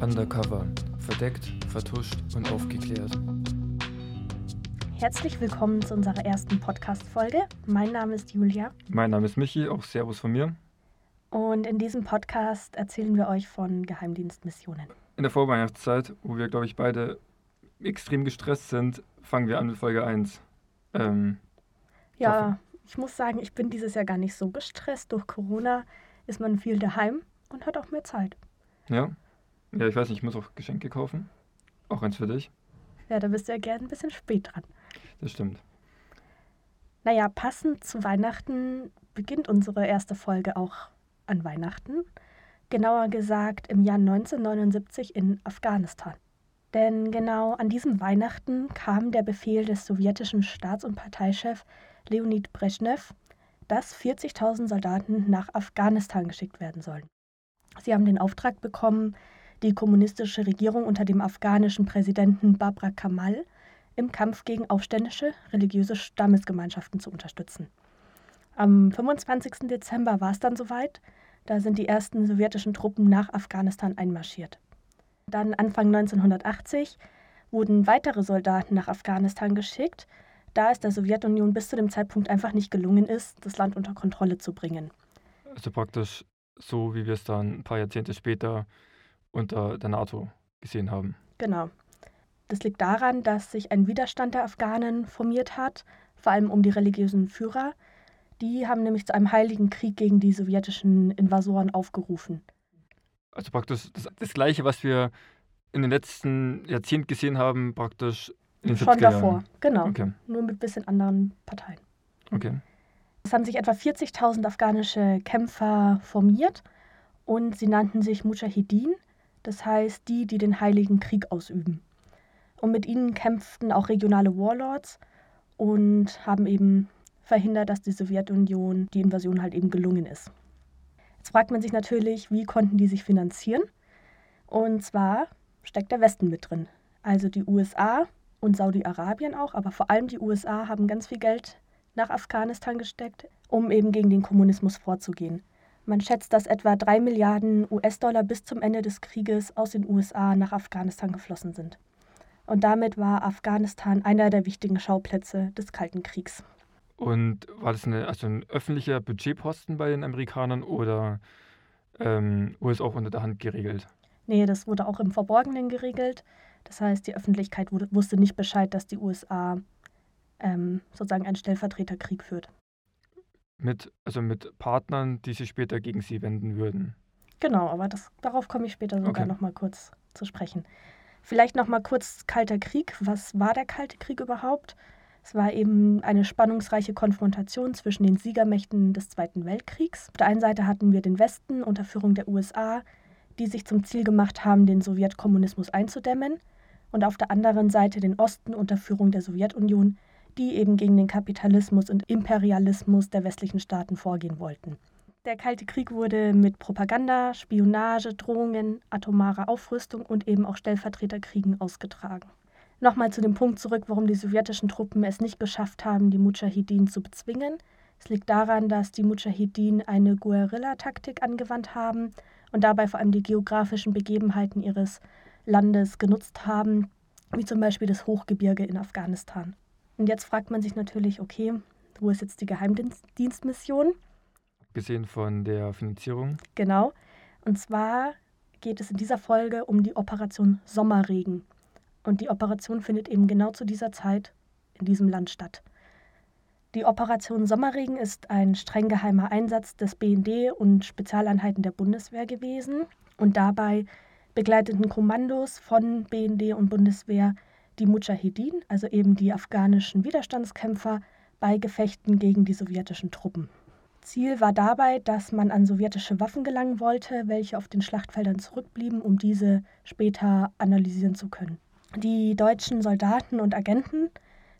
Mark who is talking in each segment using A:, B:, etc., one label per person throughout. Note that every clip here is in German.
A: Undercover. Verdeckt, vertuscht und aufgeklärt.
B: Herzlich willkommen zu unserer ersten Podcast-Folge. Mein Name ist Julia.
A: Mein Name ist Michi, auch Servus von mir.
B: Und in diesem Podcast erzählen wir euch von Geheimdienstmissionen.
A: In der Vorweihnachtszeit, wo wir, glaube ich, beide extrem gestresst sind, fangen wir an mit Folge 1. Ähm,
B: ja, ich muss sagen, ich bin dieses Jahr gar nicht so gestresst. Durch Corona ist man viel daheim und hat auch mehr Zeit.
A: Ja? Ja, ich weiß nicht, ich muss auch Geschenke kaufen. Auch eins für dich.
B: Ja, da bist du ja gern ein bisschen spät dran.
A: Das stimmt.
B: Naja, passend zu Weihnachten beginnt unsere erste Folge auch an Weihnachten. Genauer gesagt im Jahr 1979 in Afghanistan. Denn genau an diesem Weihnachten kam der Befehl des sowjetischen Staats- und Parteichefs Leonid Brezhnev, dass 40.000 Soldaten nach Afghanistan geschickt werden sollen. Sie haben den Auftrag bekommen, die kommunistische Regierung unter dem afghanischen Präsidenten Babra Kamal im Kampf gegen aufständische religiöse Stammesgemeinschaften zu unterstützen. Am 25. Dezember war es dann soweit, da sind die ersten sowjetischen Truppen nach Afghanistan einmarschiert. Dann Anfang 1980 wurden weitere Soldaten nach Afghanistan geschickt, da es der Sowjetunion bis zu dem Zeitpunkt einfach nicht gelungen ist, das Land unter Kontrolle zu bringen.
A: Also praktisch so, wie wir es dann ein paar Jahrzehnte später unter der NATO gesehen haben.
B: Genau. Das liegt daran, dass sich ein Widerstand der Afghanen formiert hat, vor allem um die religiösen Führer. Die haben nämlich zu einem heiligen Krieg gegen die sowjetischen Invasoren aufgerufen.
A: Also praktisch das, das Gleiche, was wir in den letzten Jahrzehnten gesehen haben, praktisch in den
B: Schon
A: 70er
B: davor, genau.
A: Okay,
B: Nur mit ein bisschen anderen Parteien.
A: okay.
B: Es haben sich etwa 40.000 afghanische Kämpfer formiert und sie nannten sich Mujahideen, das heißt die, die den heiligen Krieg ausüben. Und mit ihnen kämpften auch regionale Warlords und haben eben verhindert, dass die Sowjetunion die Invasion halt eben gelungen ist. Jetzt fragt man sich natürlich, wie konnten die sich finanzieren? Und zwar steckt der Westen mit drin. Also die USA und Saudi-Arabien auch, aber vor allem die USA haben ganz viel Geld nach Afghanistan gesteckt, um eben gegen den Kommunismus vorzugehen. Man schätzt, dass etwa 3 Milliarden US-Dollar bis zum Ende des Krieges aus den USA nach Afghanistan geflossen sind. Und damit war Afghanistan einer der wichtigen Schauplätze des Kalten Kriegs.
A: Und war das eine, also ein öffentlicher Budgetposten bei den Amerikanern oder ähm, wurde es auch unter der Hand geregelt?
B: Nee, das wurde auch im Verborgenen geregelt. Das heißt, die Öffentlichkeit wurde, wusste nicht Bescheid, dass die USA ähm, sozusagen einen Stellvertreterkrieg führt.
A: Mit, also mit Partnern, die sich später gegen sie wenden würden.
B: Genau, aber das, darauf komme ich später sogar
A: Okay.
B: noch mal kurz zu sprechen. Vielleicht noch mal kurz Kalter Krieg. Was war der Kalte Krieg überhaupt? Es war eben eine spannungsreiche Konfrontation zwischen den Siegermächten des Zweiten Weltkriegs. Auf der einen Seite hatten wir den Westen unter Führung der USA, die sich zum Ziel gemacht haben, den Sowjetkommunismus einzudämmen. Und auf der anderen Seite den Osten unter Führung der Sowjetunion, die eben gegen den Kapitalismus und Imperialismus der westlichen Staaten vorgehen wollten. Der Kalte Krieg wurde mit Propaganda, Spionage, Drohungen, atomarer Aufrüstung und eben auch Stellvertreterkriegen ausgetragen. Nochmal zu dem Punkt zurück, warum die sowjetischen Truppen es nicht geschafft haben, die Mujahideen zu bezwingen. Es liegt daran, dass die Mujahideen eine Guerilla-Taktik angewandt haben und dabei vor allem die geografischen Begebenheiten ihres Landes genutzt haben, wie zum Beispiel das Hochgebirge in Afghanistan. Und jetzt fragt man sich natürlich, okay, wo ist jetzt die Geheimdienstmission?
A: Gesehen von der Finanzierung.
B: Genau. Und zwar geht es in dieser Folge um die Operation Sommerregen. Und die Operation findet eben genau zu dieser Zeit in diesem Land statt. Die Operation Sommerregen ist ein streng geheimer Einsatz des BND und Spezialeinheiten der Bundeswehr gewesen. Und dabei begleiteten Kommandos von BND und Bundeswehr die Mujahideen, also eben die afghanischen Widerstandskämpfer, bei Gefechten gegen die sowjetischen Truppen. Ziel war dabei, dass man an sowjetische Waffen gelangen wollte, welche auf den Schlachtfeldern zurückblieben, um diese später analysieren zu können. Die deutschen Soldaten und Agenten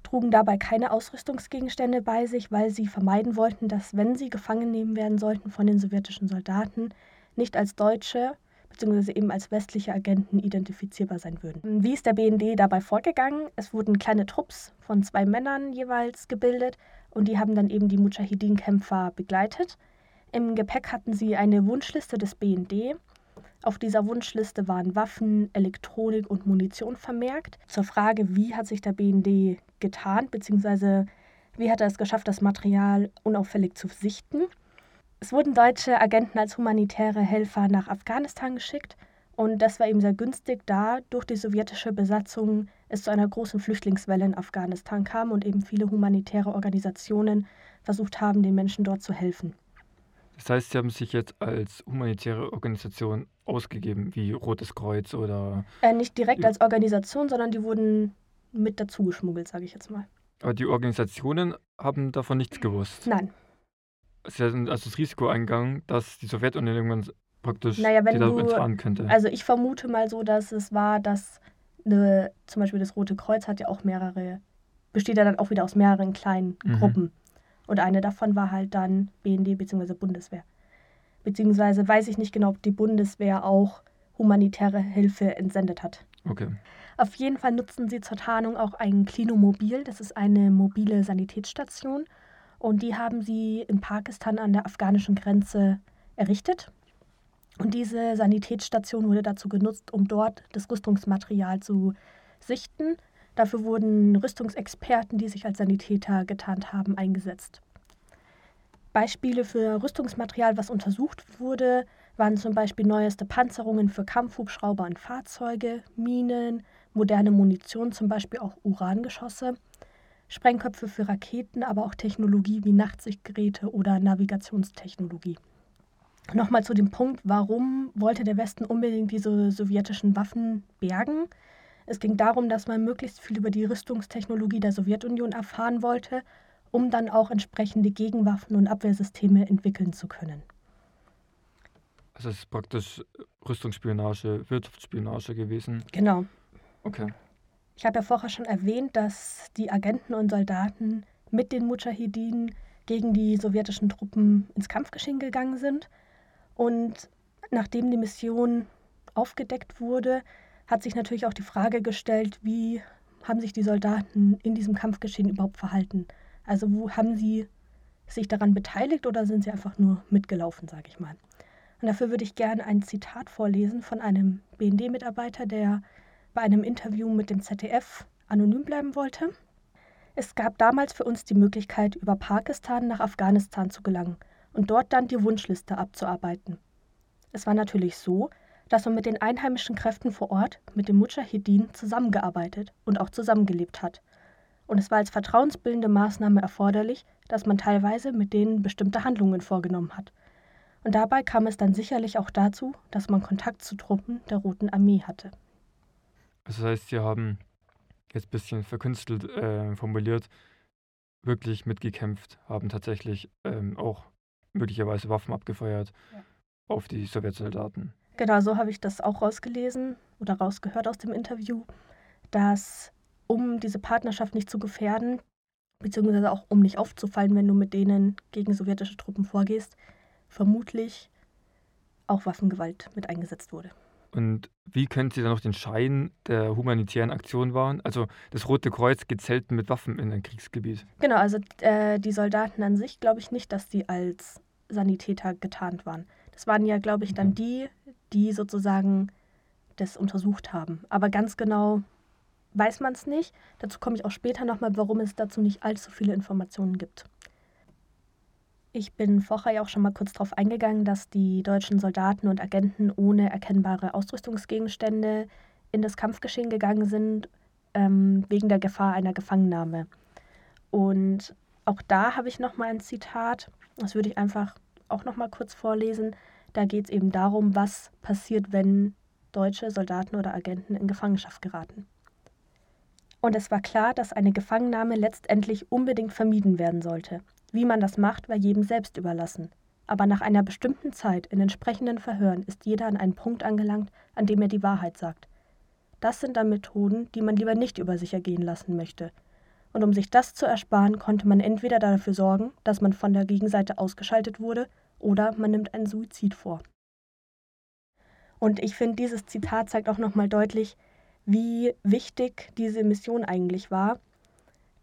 B: trugen dabei keine Ausrüstungsgegenstände bei sich, weil sie vermeiden wollten, dass, wenn sie gefangen nehmen werden sollten von den sowjetischen Soldaten, nicht als Deutsche bzw. eben als westliche Agenten identifizierbar sein würden. Wie ist der BND dabei vorgegangen? Es wurden kleine Trupps von zwei Männern jeweils gebildet und die haben dann eben die Mujahideen-Kämpfer begleitet. Im Gepäck hatten sie eine Wunschliste des BND Auf dieser Wunschliste waren Waffen, Elektronik und Munition vermerkt. Zur Frage, wie hat sich der BND getarnt, beziehungsweise wie hat er es geschafft, das Material unauffällig zu sichten. Es wurden deutsche Agenten als humanitäre Helfer nach Afghanistan geschickt und das war eben sehr günstig, da durch die sowjetische Besatzung es zu einer großen Flüchtlingswelle in Afghanistan kam und eben viele humanitäre Organisationen versucht haben, den Menschen dort zu helfen.
A: Das heißt, Sie haben sich jetzt als humanitäre Organisation ausgegeben, wie Rotes Kreuz oder.
B: Äh, nicht direkt als Organisation, sondern die wurden mit dazu geschmuggelt, sage ich jetzt mal.
A: Aber die Organisationen haben davon nichts gewusst.
B: Nein.
A: Sie hatten also das Risiko eingegangen, dass die Sowjetunion irgendwann praktisch
B: Naja, wenn du-
A: entfahren könnte.
B: Also ich vermute mal so, dass es war, dass eine, zum Beispiel das Rote Kreuz hat ja auch mehrere, besteht ja dann auch wieder aus mehreren kleinen
A: Mhm.
B: Gruppen. Und eine davon war halt dann BND bzw. Bundeswehr. Beziehungsweise weiß ich nicht genau, ob die Bundeswehr auch humanitäre Hilfe entsendet hat.
A: okay.
B: Auf jeden Fall nutzen sie zur Tarnung auch ein Klinomobil. Das ist eine mobile Sanitätsstation. Und die haben sie in Pakistan an der afghanischen Grenze errichtet. Und diese Sanitätsstation wurde dazu genutzt, um dort das Rüstungsmaterial zu sichten. Dafür wurden Rüstungsexperten, die sich als Sanitäter getarnt haben, eingesetzt. Beispiele für Rüstungsmaterial, was untersucht wurde, waren zum Beispiel neueste Panzerungen für Kampfhubschrauber und Fahrzeuge, Minen, moderne Munition, zum Beispiel auch Urangeschosse, Sprengköpfe für Raketen, aber auch Technologie wie Nachtsichtgeräte oder Navigationstechnologie. Nochmal zu dem Punkt, warum wollte der Westen unbedingt diese sowjetischen Waffen bergen? Es ging darum, dass man möglichst viel über die Rüstungstechnologie der Sowjetunion erfahren wollte, um dann auch entsprechende Gegenwaffen und Abwehrsysteme entwickeln zu können.
A: Also es ist praktisch Rüstungsspionage, Wirtschaftsspionage gewesen.
B: Genau.
A: Okay.
B: Ich habe ja vorher schon erwähnt, dass die Agenten und Soldaten mit den Mujahedin gegen die sowjetischen Truppen ins Kampfgeschehen gegangen sind. Und nachdem die Mission aufgedeckt wurde, hat sich natürlich auch die Frage gestellt, wie haben sich die Soldaten in diesem Kampfgeschehen überhaupt verhalten? Also wo haben sie sich daran beteiligt oder sind sie einfach nur mitgelaufen, sage ich mal. Und dafür würde ich gerne ein Zitat vorlesen von einem BND-Mitarbeiter, der bei einem Interview mit dem ZDF anonym bleiben wollte. Es gab damals für uns die Möglichkeit, über Pakistan nach Afghanistan zu gelangen und dort dann die Wunschliste abzuarbeiten. Es war natürlich so, dass man mit den einheimischen Kräften vor Ort, mit den Mujahedin, zusammengearbeitet und auch zusammengelebt hat. Und es war als vertrauensbildende Maßnahme erforderlich, dass man teilweise mit denen bestimmte Handlungen vorgenommen hat. Und dabei kam es dann sicherlich auch dazu, dass man Kontakt zu Truppen der Roten Armee hatte.
A: Also das heißt, Sie haben jetzt ein bisschen verkünstelt äh, formuliert, wirklich mitgekämpft, haben tatsächlich ähm, auch möglicherweise Waffen abgefeuert
B: Ja.
A: auf die Sowjetsoldaten.
B: Genau, so habe ich das auch rausgelesen oder rausgehört aus dem Interview, dass um diese Partnerschaft nicht zu gefährden, beziehungsweise auch um nicht aufzufallen, wenn du mit denen gegen sowjetische Truppen vorgehst, vermutlich auch Waffengewalt mit eingesetzt wurde.
A: Und wie können Sie dann noch den Schein der humanitären Aktion wahren? Also das Rote Kreuz geht selten mit Waffen in ein Kriegsgebiet.
B: Genau, also äh, die Soldaten an sich glaube ich nicht, dass die als Sanitäter getarnt waren. Das waren ja, glaube ich, dann
A: Mhm.
B: die, die sozusagen das untersucht haben. Aber ganz genau weiß man es nicht. Dazu komme ich auch später nochmal, warum es dazu nicht allzu viele Informationen gibt. Ich bin vorher ja auch schon mal kurz darauf eingegangen, dass die deutschen Soldaten und Agenten ohne erkennbare Ausrüstungsgegenstände in das Kampfgeschehen gegangen sind, ähm, wegen der Gefahr einer Gefangennahme. Und auch da habe ich nochmal ein Zitat, das würde ich einfach auch nochmal kurz vorlesen. Da geht es eben darum, was passiert, wenn deutsche Soldaten oder Agenten in Gefangenschaft geraten. Und es war klar, dass eine Gefangennahme letztendlich unbedingt vermieden werden sollte. Wie man das macht, war jedem selbst überlassen. Aber nach einer bestimmten Zeit in entsprechenden Verhören ist jeder an einen Punkt angelangt, an dem er die Wahrheit sagt. Das sind dann Methoden, die man lieber nicht über sich ergehen lassen möchte. Und um sich das zu ersparen, konnte man entweder dafür sorgen, dass man von der Gegenseite ausgeschaltet wurde, oder man nimmt einen Suizid vor. Und ich finde, dieses Zitat zeigt auch nochmal deutlich, wie wichtig diese Mission eigentlich war,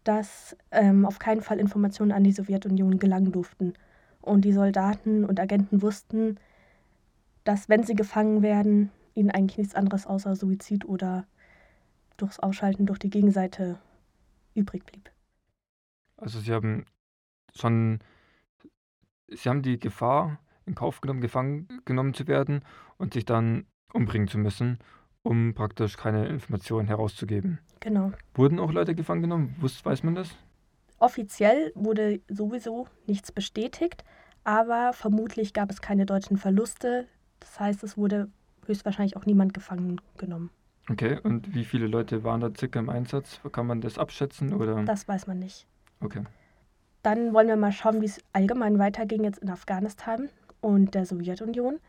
B: dass ähm, auf keinen Fall Informationen an die Sowjetunion gelangen durften. Und die Soldaten und Agenten wussten, dass, wenn sie gefangen werden, ihnen eigentlich nichts anderes außer Suizid oder durchs Ausschalten durch die Gegenseite übrig blieb.
A: Also sie haben schon, sie haben die Gefahr in Kauf genommen, gefangen genommen zu werden und sich dann umbringen zu müssen, um praktisch keine Informationen herauszugeben.
B: Genau.
A: Wurden auch Leute gefangen genommen? Wusst, weiß man das?
B: Offiziell wurde sowieso nichts bestätigt, aber vermutlich gab es keine deutschen Verluste. Das heißt, es wurde höchstwahrscheinlich auch niemand gefangen genommen.
A: Okay, und wie viele Leute waren da circa im Einsatz? Kann man das abschätzen? Oder?
B: Das weiß man nicht.
A: Okay.
B: Dann wollen wir mal schauen, wie es allgemein weiterging jetzt in Afghanistan und der Sowjetunion.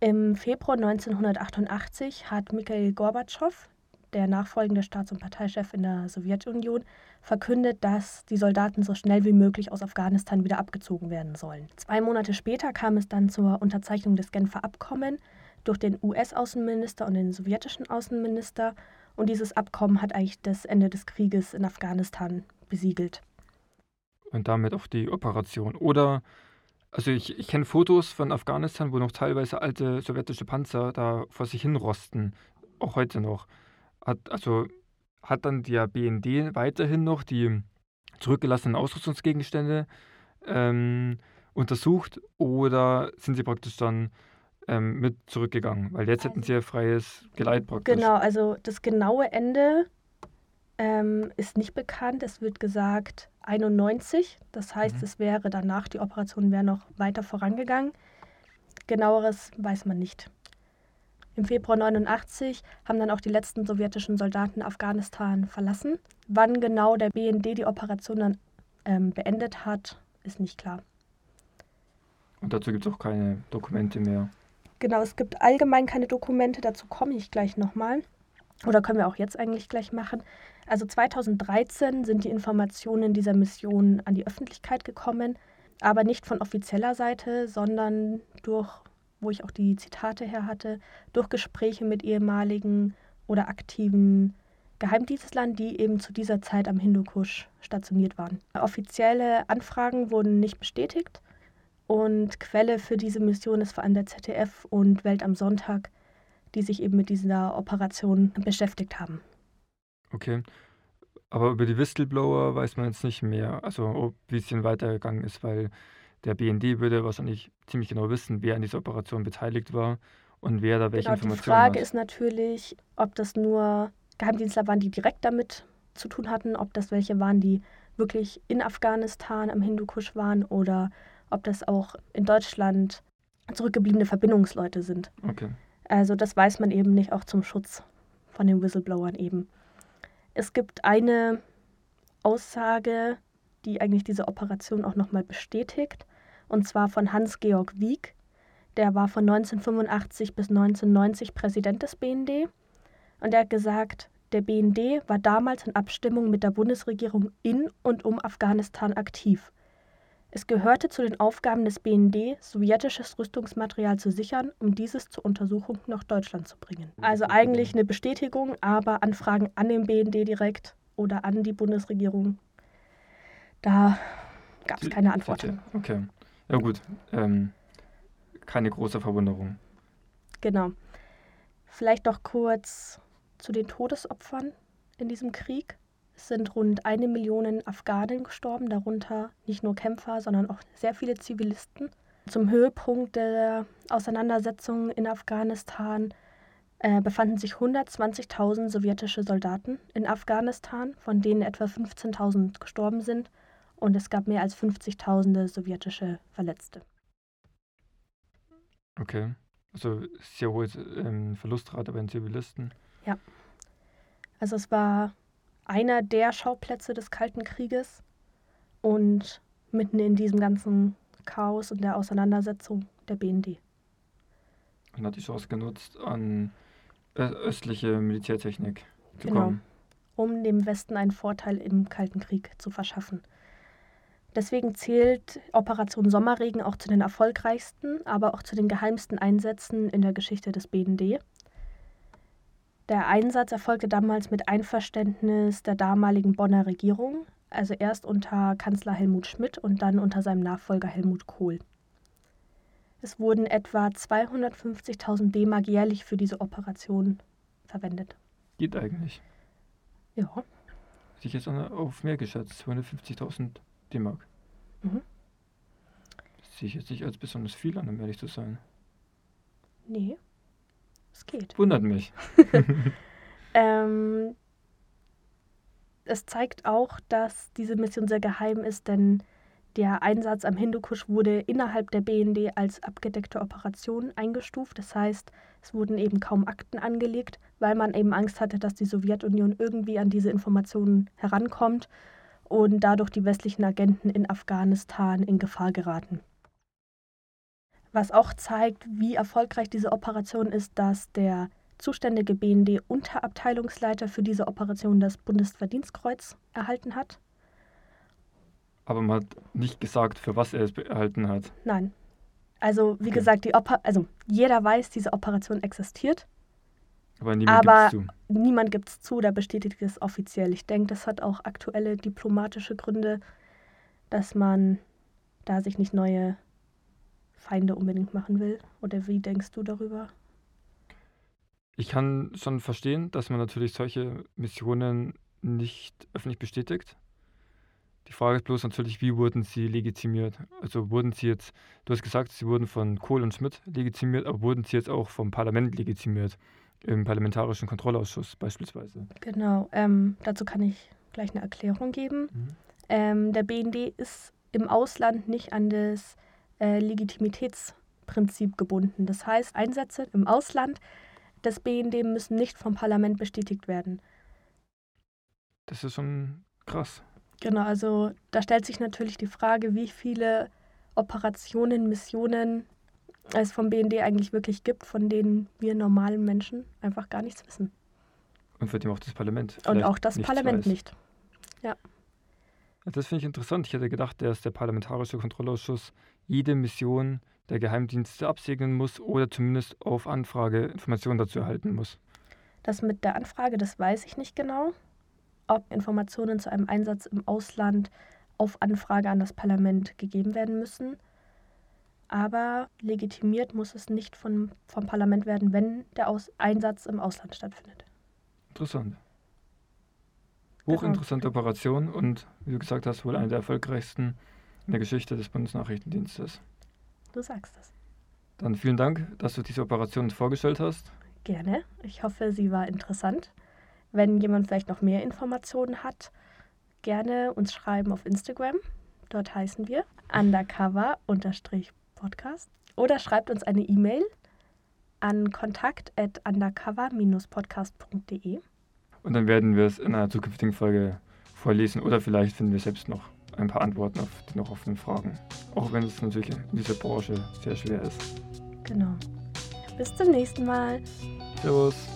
B: Im Februar 1988 hat Mikhail Gorbatschow, der nachfolgende Staats- und Parteichef in der Sowjetunion, verkündet, dass die Soldaten so schnell wie möglich aus Afghanistan wieder abgezogen werden sollen. Zwei Monate später kam es dann zur Unterzeichnung des Genfer Abkommen durch den US-Außenminister und den sowjetischen Außenminister. Und dieses Abkommen hat eigentlich das Ende des Krieges in Afghanistan besiegelt.
A: Und damit auch die Operation. Oder, also ich, ich kenne Fotos von Afghanistan, wo noch teilweise alte sowjetische Panzer da vor sich hin rosten. Auch heute noch. Hat, also hat dann der BND weiterhin noch die zurückgelassenen Ausrüstungsgegenstände ähm, untersucht oder sind sie praktisch dann ähm, mit zurückgegangen? Weil jetzt hätten sie ja freies Geleit praktisch.
B: Genau, also das genaue Ende ähm, ist nicht bekannt. Es wird gesagt 91. Das heißt, mhm. es wäre danach, die Operation wäre noch weiter vorangegangen. Genaueres weiß man nicht. Im Februar 89 haben dann auch die letzten sowjetischen Soldaten Afghanistan verlassen. Wann genau der BND die Operation dann ähm, beendet hat, ist nicht klar.
A: Und dazu gibt es auch keine Dokumente mehr.
B: Genau, es gibt allgemein keine Dokumente, dazu komme ich gleich nochmal. Oder können wir auch jetzt eigentlich gleich machen. Also 2013 sind die Informationen dieser Mission an die Öffentlichkeit gekommen, aber nicht von offizieller Seite, sondern durch, wo ich auch die Zitate her hatte, durch Gespräche mit ehemaligen oder aktiven Geheimdienstlern, die eben zu dieser Zeit am Hindukusch stationiert waren. Offizielle Anfragen wurden nicht bestätigt und Quelle für diese Mission ist vor allem der ZDF und Welt am Sonntag, die sich eben mit dieser Operation beschäftigt haben.
A: Okay. Aber über die Whistleblower weiß man jetzt nicht mehr, also wie es denn weitergegangen ist, weil der BND würde wahrscheinlich ziemlich genau wissen, wer an dieser Operation beteiligt war und wer da welche genau, Informationen
B: hat. Die Frage hat. ist natürlich, ob das nur Geheimdienstler waren, die direkt damit zu tun hatten, ob das welche waren, die wirklich in Afghanistan am Hindukusch waren oder ob das auch in Deutschland zurückgebliebene Verbindungsleute sind.
A: Okay.
B: Also das weiß man eben nicht, auch zum Schutz von den Whistleblowern eben. Es gibt eine Aussage, die eigentlich diese Operation auch nochmal bestätigt, und zwar von Hans-Georg Wieck. Der war von 1985 bis 1990 Präsident des BND und er hat gesagt, der BND war damals in Abstimmung mit der Bundesregierung in und um Afghanistan aktiv. Es gehörte zu den Aufgaben des BND, sowjetisches Rüstungsmaterial zu sichern, um dieses zur Untersuchung nach Deutschland zu bringen. Also eigentlich eine Bestätigung, aber Anfragen an den BND direkt oder an die Bundesregierung, da gab es keine Antwort.
A: Okay, ja gut, ähm, keine große Verwunderung.
B: Genau. Vielleicht noch kurz zu den Todesopfern in diesem Krieg. Es sind rund eine Million Afghanen gestorben, darunter nicht nur Kämpfer, sondern auch sehr viele Zivilisten. Zum Höhepunkt der Auseinandersetzungen in Afghanistan äh, befanden sich 120.000 sowjetische Soldaten in Afghanistan, von denen etwa 15.000 gestorben sind. Und es gab mehr als 50.000 sowjetische Verletzte.
A: Okay. Also sehr hohe ähm, Verlustrate bei den Zivilisten.
B: Ja. Also es war einer der Schauplätze des Kalten Krieges und mitten in diesem ganzen Chaos und der Auseinandersetzung der BND.
A: Und hat die Chance genutzt, an östliche Militärtechnik zu
B: genau,
A: kommen.
B: Um dem Westen einen Vorteil im Kalten Krieg zu verschaffen. Deswegen zählt Operation Sommerregen auch zu den erfolgreichsten, aber auch zu den geheimsten Einsätzen in der Geschichte des BND. Der Einsatz erfolgte damals mit Einverständnis der damaligen Bonner Regierung, also erst unter Kanzler Helmut Schmidt und dann unter seinem Nachfolger Helmut Kohl. Es wurden etwa 250.000 D-Mark jährlich für diese Operation verwendet.
A: Geht eigentlich.
B: Ja.
A: Hätte ich jetzt auf mehr geschätzt. 250.000 D-Mark.
B: Mhm.
A: Das sehe ich jetzt nicht als besonders viel an, um ehrlich zu sein.
B: Nee. Es geht.
A: Wundert mich.
B: Ähm, es zeigt auch, dass diese Mission sehr geheim ist, denn der Einsatz am Hindukusch wurde innerhalb der BND als abgedeckte Operation eingestuft. Das heißt, es wurden eben kaum Akten angelegt, weil man eben Angst hatte, dass die Sowjetunion irgendwie an diese Informationen herankommt und dadurch die westlichen Agenten in Afghanistan in Gefahr geraten. Was auch zeigt, wie erfolgreich diese Operation ist, dass der zuständige BND-Unterabteilungsleiter für diese Operation das Bundesverdienstkreuz erhalten hat.
A: Aber man hat nicht gesagt, für was er es erhalten hat.
B: Nein. Also, wie
A: Okay.
B: gesagt, die Oper also jeder weiß, diese Operation existiert.
A: Aber niemand
B: Aber-
A: gibt's zu.
B: Niemand gibt es zu, der bestätigt es offiziell. Ich denke, das hat auch aktuelle diplomatische Gründe, dass man da sich nicht neue Feinde unbedingt machen will. Oder wie denkst du darüber?
A: Ich kann schon verstehen, dass man natürlich solche Missionen nicht öffentlich bestätigt. Die Frage ist bloß natürlich, wie wurden sie legitimiert? Also wurden sie jetzt, du hast gesagt, sie wurden von Kohl und Schmidt legitimiert, aber wurden sie jetzt auch vom Parlament legitimiert? Im Parlamentarischen Kontrollausschuss beispielsweise.
B: Genau, ähm, dazu kann ich gleich eine Erklärung geben.
A: Mhm.
B: Ähm, der BND ist im Ausland nicht an das äh, Legitimitätsprinzip gebunden. Das heißt, Einsätze im Ausland des BND müssen nicht vom Parlament bestätigt werden.
A: Das ist schon krass.
B: Genau, also da stellt sich natürlich die Frage, wie viele Operationen, Missionen es vom BND eigentlich wirklich gibt, von denen wir normalen Menschen einfach gar nichts wissen.
A: Und für dem auch das Parlament.
B: Und auch das Parlament
A: weiß.
B: nicht.
A: Ja, Das finde ich interessant. Ich hätte gedacht, dass der Parlamentarische Kontrollausschuss jede Mission der Geheimdienste absegnen muss oder zumindest auf Anfrage Informationen dazu erhalten muss.
B: Das mit der Anfrage, das weiß ich nicht genau, ob Informationen zu einem Einsatz im Ausland auf Anfrage an das Parlament gegeben werden müssen. Aber legitimiert muss es nicht von, vom Parlament werden, wenn der Aus Einsatz im Ausland stattfindet.
A: Interessant.
B: Genau.
A: Hochinteressante Operation und, wie du gesagt hast, wohl eine der erfolgreichsten in der Geschichte des Bundesnachrichtendienstes.
B: Du sagst es.
A: Dann vielen Dank, dass du diese Operation vorgestellt hast.
B: Gerne. Ich hoffe, sie war interessant. Wenn jemand vielleicht noch mehr Informationen hat, gerne uns schreiben auf Instagram. Dort heißen wir undercover-podcast. Oder schreibt uns eine E-Mail an kontakt.undercover-podcast.de.
A: Und dann werden wir es in einer zukünftigen Folge vorlesen oder vielleicht finden wir selbst noch ein paar Antworten auf die noch offenen Fragen. Auch wenn es natürlich in dieser Branche sehr schwer ist.
B: Genau. Bis zum nächsten Mal.
A: Servus.